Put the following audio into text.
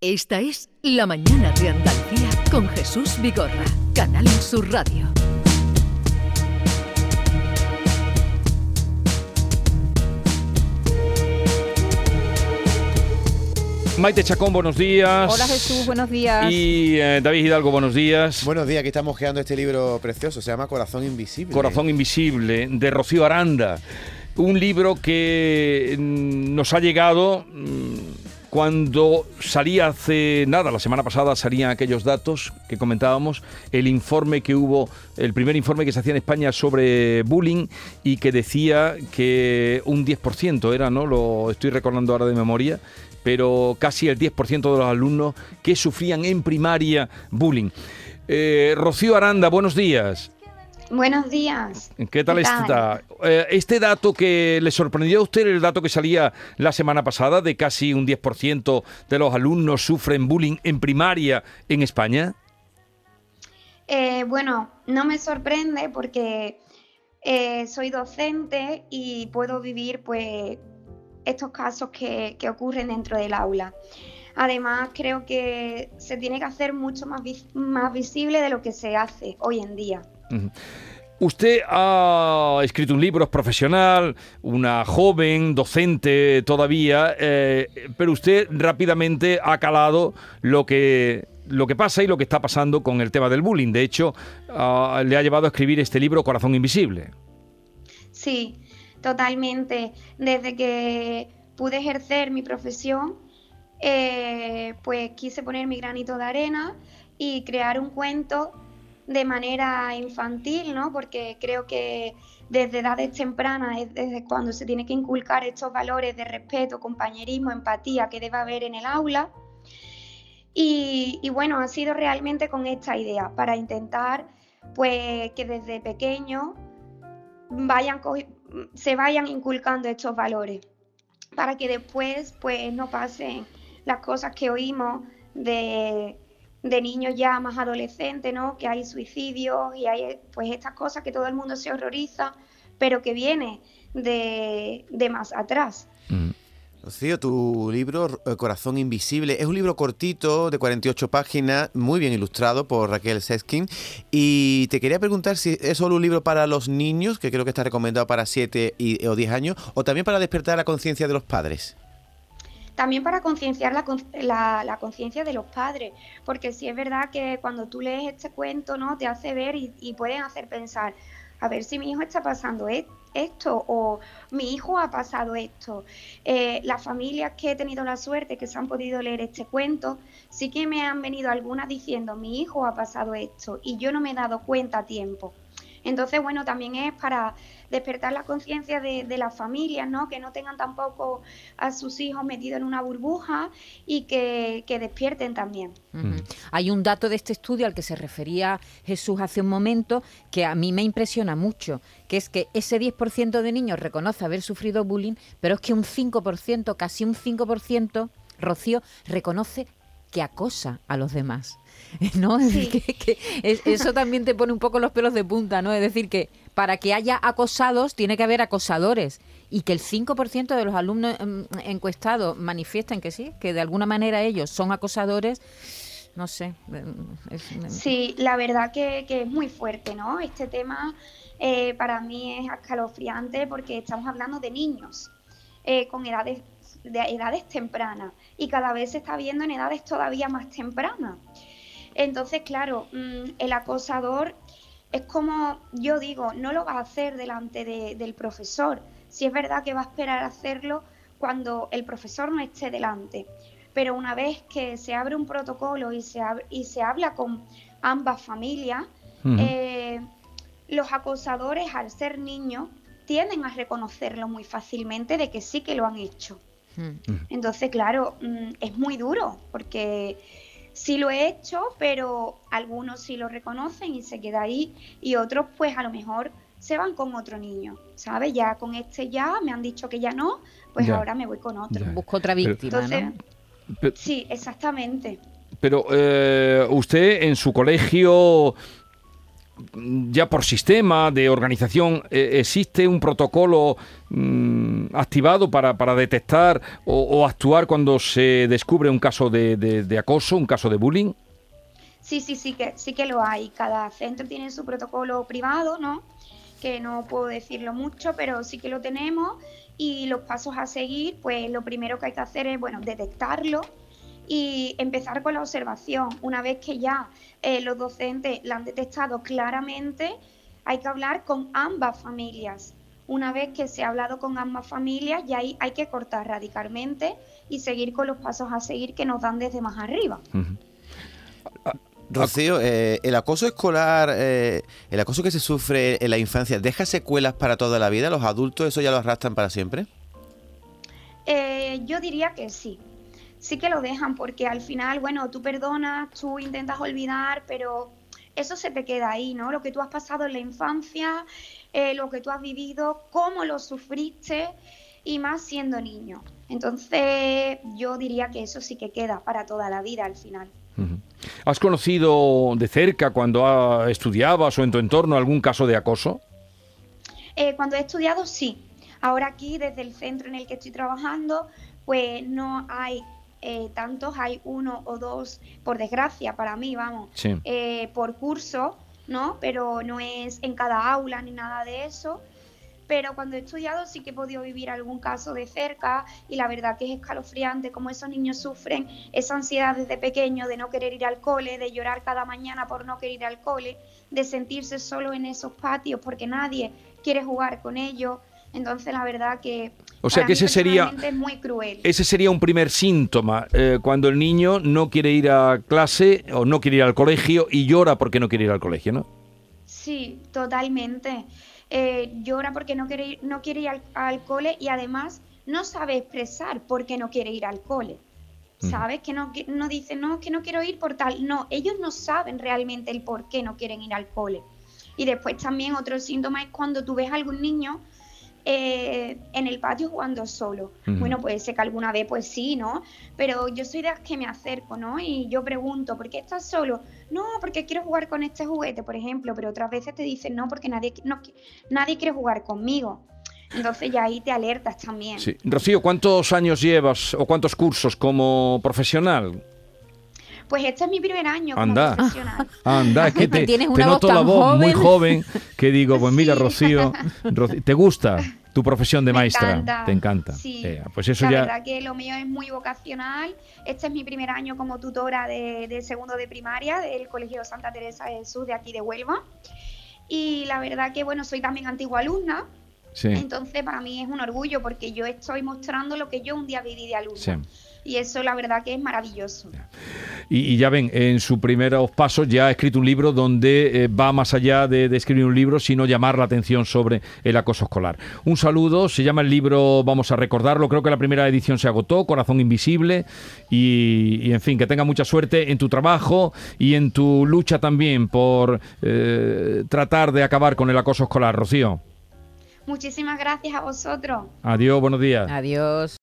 Esta es La Mañana de Andalucía con Jesús Vigorra, Canal Sur Radio. Maite Chacón, buenos días. Hola Jesús, buenos días. Y eh, David Hidalgo, buenos días. Buenos días, aquí estamos creando este libro precioso, se llama Corazón Invisible. Corazón Invisible, de Rocío Aranda. Un libro que mm, nos ha llegado mm, cuando salía hace nada, la semana pasada salían aquellos datos que comentábamos, el informe que hubo, el primer informe que se hacía en España sobre bullying y que decía que un 10% era, ¿no? Lo estoy recordando ahora de memoria, pero casi el 10% de los alumnos que sufrían en primaria bullying. Eh, Rocío Aranda, buenos días. Buenos días. ¿Qué tal, está? Eh, este dato que le sorprendió a usted, el dato que salía la semana pasada, de casi un 10% de los alumnos sufren bullying en primaria en España. Eh, bueno, no me sorprende porque soy docente y puedo vivir pues estos casos que, ocurren dentro del aula. Además, creo que se tiene que hacer mucho más, más visible de lo que se hace hoy en día. Usted ha escrito un libro, es profesional, una joven, docente todavía, eh, pero usted rápidamente ha calado lo que, lo que pasa y lo que está pasando con el tema del bullying. De hecho, ah, le ha llevado a escribir este libro, Corazón Invisible. Sí, totalmente. Desde que pude ejercer mi profesión, eh, pues quise poner mi granito de arena y crear un cuento de manera infantil, ¿no? Porque creo que desde edades tempranas es desde cuando se tiene que inculcar estos valores de respeto, compañerismo, empatía que debe haber en el aula. Y, bueno, ha sido realmente con esta idea, para intentar pues que desde pequeños se vayan inculcando estos valores para que después pues no pasen las cosas que oímos de, niños ya más adolescentes, ¿no? Que hay suicidios y hay pues estas cosas que todo el mundo se horroriza, pero que viene de, más atrás. Mm. Rocío, tu libro eh, Corazón Invisible es un libro cortito de 48 páginas, muy bien ilustrado por Raquel Seskin. Y te quería preguntar si es solo un libro para los niños, que creo que está recomendado para 7 o 10 años, o también para despertar la conciencia de los padres. También para concienciar la, conciencia de los padres, porque sí es verdad que cuando tú lees este cuento, ¿no? Te hace ver y, y pueden hacer pensar, a ver si mi hijo está pasando esto o mi hijo ha pasado esto. Eh, las familias que he tenido la suerte que se han podido leer este cuento, sí que me han venido algunas diciendo mi hijo ha pasado esto y yo no me he dado cuenta a tiempo. Entonces, bueno, también es para despertar la conciencia de, las familias, ¿no? Que no tengan tampoco a sus hijos metidos en una burbuja y que, despierten también. Hay un dato de este estudio al que se refería Jesús hace un momento que a mí me impresiona mucho, que es que ese 10% de niños reconoce haber sufrido bullying, pero es que un 5%, casi un 5%, Rocío, reconoce que acosa a los demás. ¿no? que, eso también te pone un poco los pelos de punta, ¿no? Es decir, que para que haya acosados tiene que haber acosadores y que el 5% de los alumnos em, encuestados manifiesten que sí, que de alguna manera ellos son acosadores, no sé. Em, sí, la verdad que, es muy fuerte, ¿no? Este tema eh, para mí es escalofriante porque estamos hablando de niños eh, con edades de edades tempranas y cada vez se está viendo en edades todavía más tempranas. Entonces, claro, mm, el acosador es como yo digo, no lo va a hacer delante del profesor. Si es verdad que va a esperar a hacerlo cuando el profesor no esté delante. Pero una vez que se abre un protocolo y se, y se habla con ambas familias, eh, los acosadores, al ser niños, tienden a reconocerlo muy fácilmente de que sí que lo han hecho. Entonces, claro, mm, es muy duro porque sí lo he hecho, pero algunos sí lo reconocen y se queda ahí y otros pues a lo mejor se van con otro niño, ¿sabes? Ya con este ya me han dicho que ya no, pues ahora me voy con otro. Busco otra víctima, ¿no? sí, exactamente. Pero eh, usted en su colegio ya por sistema de organización, eh, ¿existe un protocolo mm, activado para, para detectar o, actuar cuando se descubre un caso de, de, acoso, un caso de bullying? Sí, sí, sí que, sí que lo hay. Cada centro tiene su protocolo privado, ¿no? Que no puedo decirlo mucho, pero sí que lo tenemos. Y los pasos a seguir, pues lo primero que hay que hacer es, bueno, detectarlo y empezar con la observación. Una vez que ya eh, los docentes la han detectado claramente, hay que hablar con ambas familias. Una vez que se ha hablado con ambas familias, ya hay, hay que cortar radicalmente y seguir con los pasos a seguir que nos dan desde más arriba. Rocío, eh, el acoso escolar, eh, el acoso que se sufre en la infancia, ¿deja secuelas para toda la vida? ¿Los adultos eso ya lo arrastran para siempre? yo diría que sí sí que lo dejan porque al final, bueno, tú perdonas, tú intentas olvidar, pero eso se te queda ahí, ¿no? Lo que tú has pasado en la infancia, eh, lo que tú has vivido, cómo lo sufriste y más siendo niño. Entonces yo diría que eso sí que queda para toda la vida al final. ¿Has conocido de cerca cuando estudiabas o en tu entorno algún caso de acoso? Eh, cuando he estudiado sí. Ahora aquí, desde el centro en el que estoy trabajando, pues no hay eh, tantos, hay uno o dos, por desgracia, para mí, vamos, eh, por curso, ¿no? Pero no es en cada aula ni nada de eso. Pero cuando he estudiado sí que he podido vivir algún caso de cerca y la verdad que es escalofriante cómo esos niños sufren esa ansiedad desde pequeño de no querer ir al cole, de llorar cada mañana por no querer ir al cole, de sentirse solo en esos patios porque nadie quiere jugar con ellos. Entonces la verdad que o sea que ese sería, muy cruel. ese sería un primer síntoma, eh, cuando el niño no quiere ir a clase o no quiere ir al colegio y llora porque no quiere ir al colegio, ¿no? Sí, totalmente. Eh, llora porque no quiere ir, no quiere ir al, cole y además no sabe expresar por qué no quiere ir al cole. ¿Sabes? Que no, no dice, no, que no quiero ir por tal. No, ellos no saben realmente el por qué no quieren ir al cole. Y después también otro síntoma es cuando tú ves a algún niño eh, en el patio jugando solo. Bueno, puede ser que alguna vez pues sí, ¿no? Pero yo soy de las que me acerco, ¿no? Y yo pregunto, ¿por qué estás solo? No, porque quiero jugar con este juguete, por ejemplo, pero otras veces te dicen, no, porque nadie, no, nadie quiere jugar conmigo. Entonces ya ahí te alertas también. Sí. Rocío, ¿cuántos años llevas o cuántos cursos como profesional? Pues este es mi primer año como profesional. Anda, es que te, te noto la voz muy joven que digo, pues mira, Rocío, ¿te gusta? tu profesión de maestra. Te encanta. Sí. Eh, pues eso la verdad que lo mío es muy vocacional. Este es mi primer año como tutora de, segundo de primaria del Colegio Santa Teresa de Jesús de aquí de Huelva. Y la verdad que, bueno, soy también antigua alumna. Sí. Entonces, para mí es un orgullo porque yo estoy mostrando lo que yo un día viví de alumna. Y eso, la verdad, que es maravilloso. Y, ya ven, en sus primeros pasos ya ha escrito un libro donde eh, va más allá de, escribir un libro, sino llamar la atención sobre el acoso escolar. Un saludo, se llama el libro, vamos a recordarlo, creo que la primera edición se agotó, Corazón Invisible, y, en fin, que tenga mucha suerte en tu trabajo y en tu lucha también por eh, tratar de acabar con el acoso escolar, Rocío. Muchísimas gracias a vosotros. Adiós, buenos días. Adiós.